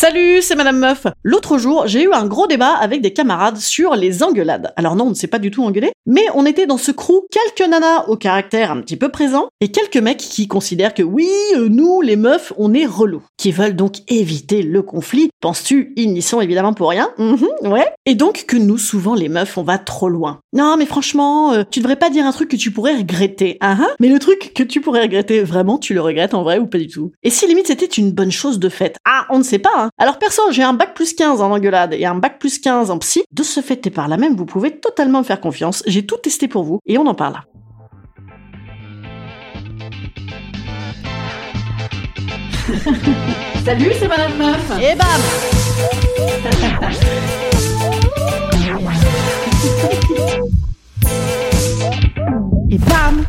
Salut, c'est Madame Meuf. L'autre jour, j'ai eu un gros débat avec des camarades sur les engueulades. Alors non, on ne s'est pas du tout engueulé, mais on était dans ce crew quelques nanas au caractère un petit peu présent et quelques mecs qui considèrent que oui, euh, nous, les meufs, on est relous, qui veulent donc éviter le conflit. Penses-tu, ils n'y sont évidemment pour rien? Mhm, Ouais. Et donc que nous, souvent, les meufs, on va trop loin. Non, mais franchement, euh, tu devrais pas dire un truc que tu pourrais regretter. Ah ah. Mais le truc que tu pourrais regretter, vraiment, tu le regrettes en vrai ou pas du tout? Et si limite c'était une bonne chose de fait Ah, on ne sait pas. Hein. Alors perso, j'ai un bac plus 15 en engueulade et un bac plus 15 en psy. De ce fait et par là même, vous pouvez totalement me faire confiance. J'ai tout testé pour vous et on en parle. Salut, c'est Madame Meuf. Et bam Et bam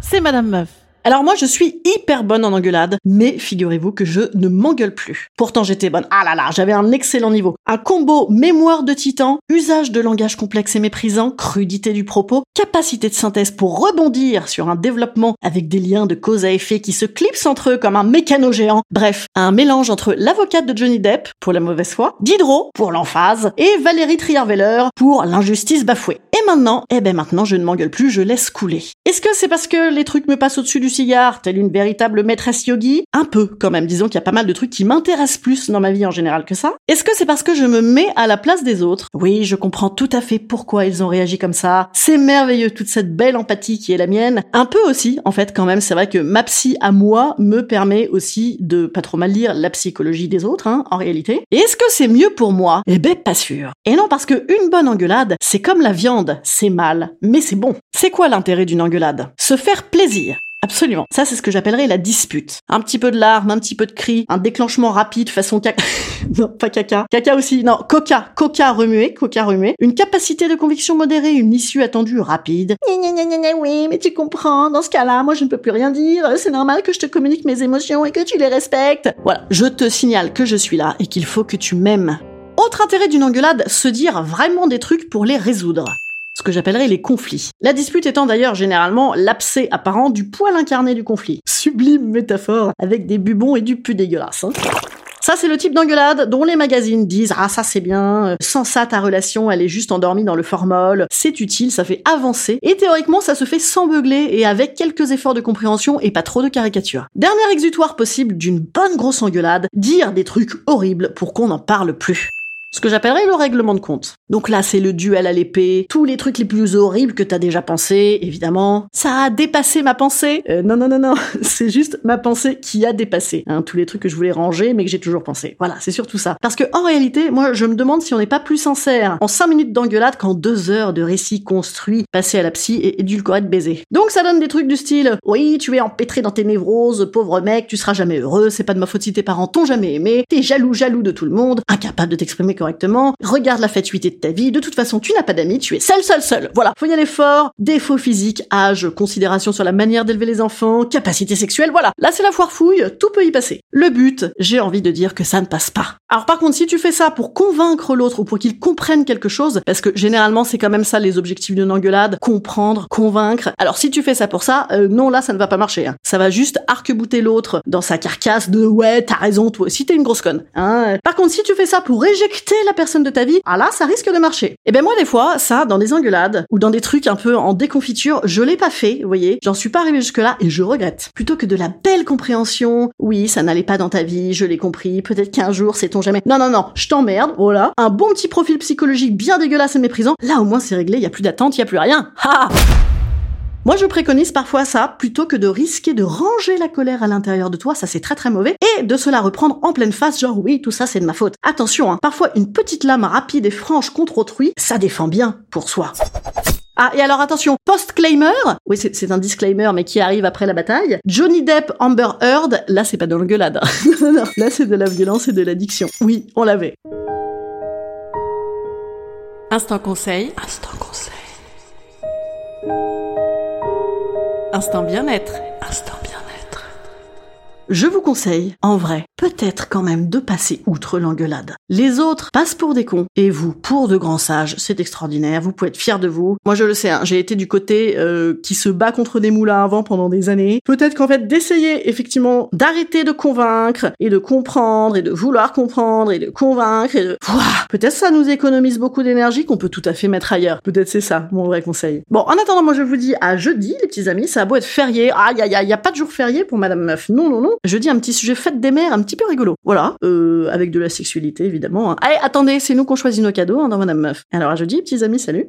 C'est Madame Meuf. Alors moi je suis hyper bonne en engueulade, mais figurez-vous que je ne m'engueule plus. Pourtant j'étais bonne. Ah là là, j'avais un excellent niveau. Un combo mémoire de titan, usage de langage complexe et méprisant, crudité du propos, capacité de synthèse pour rebondir sur un développement avec des liens de cause à effet qui se clipsent entre eux comme un mécano géant. Bref, un mélange entre l'avocate de Johnny Depp pour la mauvaise foi, Diderot pour l'emphase et Valérie Trierweiler pour l'injustice bafouée. Et maintenant, eh ben maintenant je ne m'engueule plus, je laisse couler. Est-ce que c'est parce que les trucs me passent au-dessus du cigare, telle une véritable maîtresse yogi? Un peu, quand même. Disons qu'il y a pas mal de trucs qui m'intéressent plus dans ma vie en général que ça. Est-ce que c'est parce que je me mets à la place des autres? Oui, je comprends tout à fait pourquoi ils ont réagi comme ça. C'est merveilleux, toute cette belle empathie qui est la mienne. Un peu aussi, en fait, quand même. C'est vrai que ma psy à moi me permet aussi de pas trop mal lire la psychologie des autres, hein, en réalité. Et est-ce que c'est mieux pour moi? Eh ben, pas sûr. Et non, parce que une bonne engueulade, c'est comme la viande. C'est mal, mais c'est bon. C'est quoi l'intérêt d'une engueulade? Se faire plaisir. Absolument. Ça, c'est ce que j'appellerais la dispute. Un petit peu de larmes, un petit peu de cris, un déclenchement rapide façon caca. non, pas caca. Caca aussi. Non, coca. Coca remué. Coca remué. Une capacité de conviction modérée, une issue attendue rapide. Gna, gna, gna, oui, mais tu comprends. Dans ce cas-là, moi, je ne peux plus rien dire. C'est normal que je te communique mes émotions et que tu les respectes. Voilà. Je te signale que je suis là et qu'il faut que tu m'aimes. Autre intérêt d'une engueulade, se dire vraiment des trucs pour les résoudre ce que j'appellerais les conflits. La dispute étant d'ailleurs généralement l'abcès apparent du poil incarné du conflit. Sublime métaphore, avec des bubons et du pu dégueulasse. Hein. Ça, c'est le type d'engueulade dont les magazines disent Ah, ça c'est bien, euh, sans ça, ta relation, elle est juste endormie dans le formol, c'est utile, ça fait avancer. Et théoriquement, ça se fait sans beugler et avec quelques efforts de compréhension et pas trop de caricature. Dernier exutoire possible d'une bonne grosse engueulade, dire des trucs horribles pour qu'on n'en parle plus ce que j'appellerais le règlement de compte. Donc là, c'est le duel à l'épée, tous les trucs les plus horribles que t'as déjà pensé, évidemment. Ça a dépassé ma pensée. Euh, non, non, non, non, c'est juste ma pensée qui a dépassé. Hein, tous les trucs que je voulais ranger, mais que j'ai toujours pensé. Voilà, c'est surtout ça. Parce que en réalité, moi, je me demande si on n'est pas plus sincère en 5 minutes d'engueulade qu'en 2 heures de récit construit, passé à la psy et édulcoré de baiser. Donc ça donne des trucs du style, oui, tu es empêtré dans tes névroses, pauvre mec, tu seras jamais heureux, c'est pas de ma faute si tes parents t'ont jamais aimé, t'es jaloux, jaloux de tout le monde, incapable de t'exprimer correctement, regarde la fatuité de ta vie, de toute façon tu n'as pas d'amis, tu es seul, seul, seul. Voilà, faut y aller fort, défaut physique, âge, considération sur la manière d'élever les enfants, capacité sexuelle, voilà. Là c'est la foire fouille, tout peut y passer. Le but, j'ai envie de dire que ça ne passe pas. Alors par contre, si tu fais ça pour convaincre l'autre ou pour qu'il comprenne quelque chose, parce que généralement c'est quand même ça les objectifs d'une engueulade, comprendre, convaincre. Alors si tu fais ça pour ça, euh, non là ça ne va pas marcher. hein. Ça va juste arc-bouter l'autre dans sa carcasse de ouais t'as raison toi aussi t'es une grosse conne. Hein. Par contre si tu fais ça pour éjecter la personne de ta vie, ah là, ça risque de marcher. Et ben moi, des fois, ça, dans des engueulades, ou dans des trucs un peu en déconfiture, je l'ai pas fait, vous voyez, j'en suis pas arrivé jusque-là, et je regrette. Plutôt que de la belle compréhension, oui, ça n'allait pas dans ta vie, je l'ai compris, peut-être qu'un jour, c'est ton jamais. Non, non, non, je t'emmerde, voilà. Un bon petit profil psychologique bien dégueulasse et méprisant, là au moins c'est réglé, y a plus d'attente, y a plus rien. Ha moi, je préconise parfois ça, plutôt que de risquer de ranger la colère à l'intérieur de toi, ça c'est très très mauvais, et de se la reprendre en pleine face, genre oui, tout ça c'est de ma faute. Attention, hein, parfois une petite lame rapide et franche contre autrui, ça défend bien pour soi. Ah, et alors attention, post-claimer, oui c'est un disclaimer mais qui arrive après la bataille, Johnny Depp, Amber Heard, là c'est pas dans l'engueulade, non, là c'est de la violence et de l'addiction. Oui, on l'avait. Instant conseil. Instant conseil. Instant bien-être. Instant bien-être. Je vous conseille, en vrai, peut-être quand même de passer outre l'engueulade. Les autres passent pour des cons, et vous, pour de grands sages, c'est extraordinaire, vous pouvez être fiers de vous. Moi je le sais, hein, j'ai été du côté euh, qui se bat contre des moulins à vent pendant des années. Peut-être qu'en fait d'essayer effectivement d'arrêter de convaincre, et de comprendre, et de vouloir comprendre, et de convaincre, et de... Peut-être ça nous économise beaucoup d'énergie qu'on peut tout à fait mettre ailleurs. Peut-être c'est ça, mon vrai conseil. Bon, en attendant, moi je vous dis à jeudi, les petits amis, ça a beau être férié. Ah, y a, y a pas de jour férié pour Madame Meuf. Non, non, non. Jeudi, un petit sujet fête des mères, un petit peu rigolo. Voilà, euh, avec de la sexualité évidemment. Hein. Allez, attendez, c'est nous qu'on choisit nos cadeaux hein, dans Madame Meuf. Alors à jeudi, petits amis, salut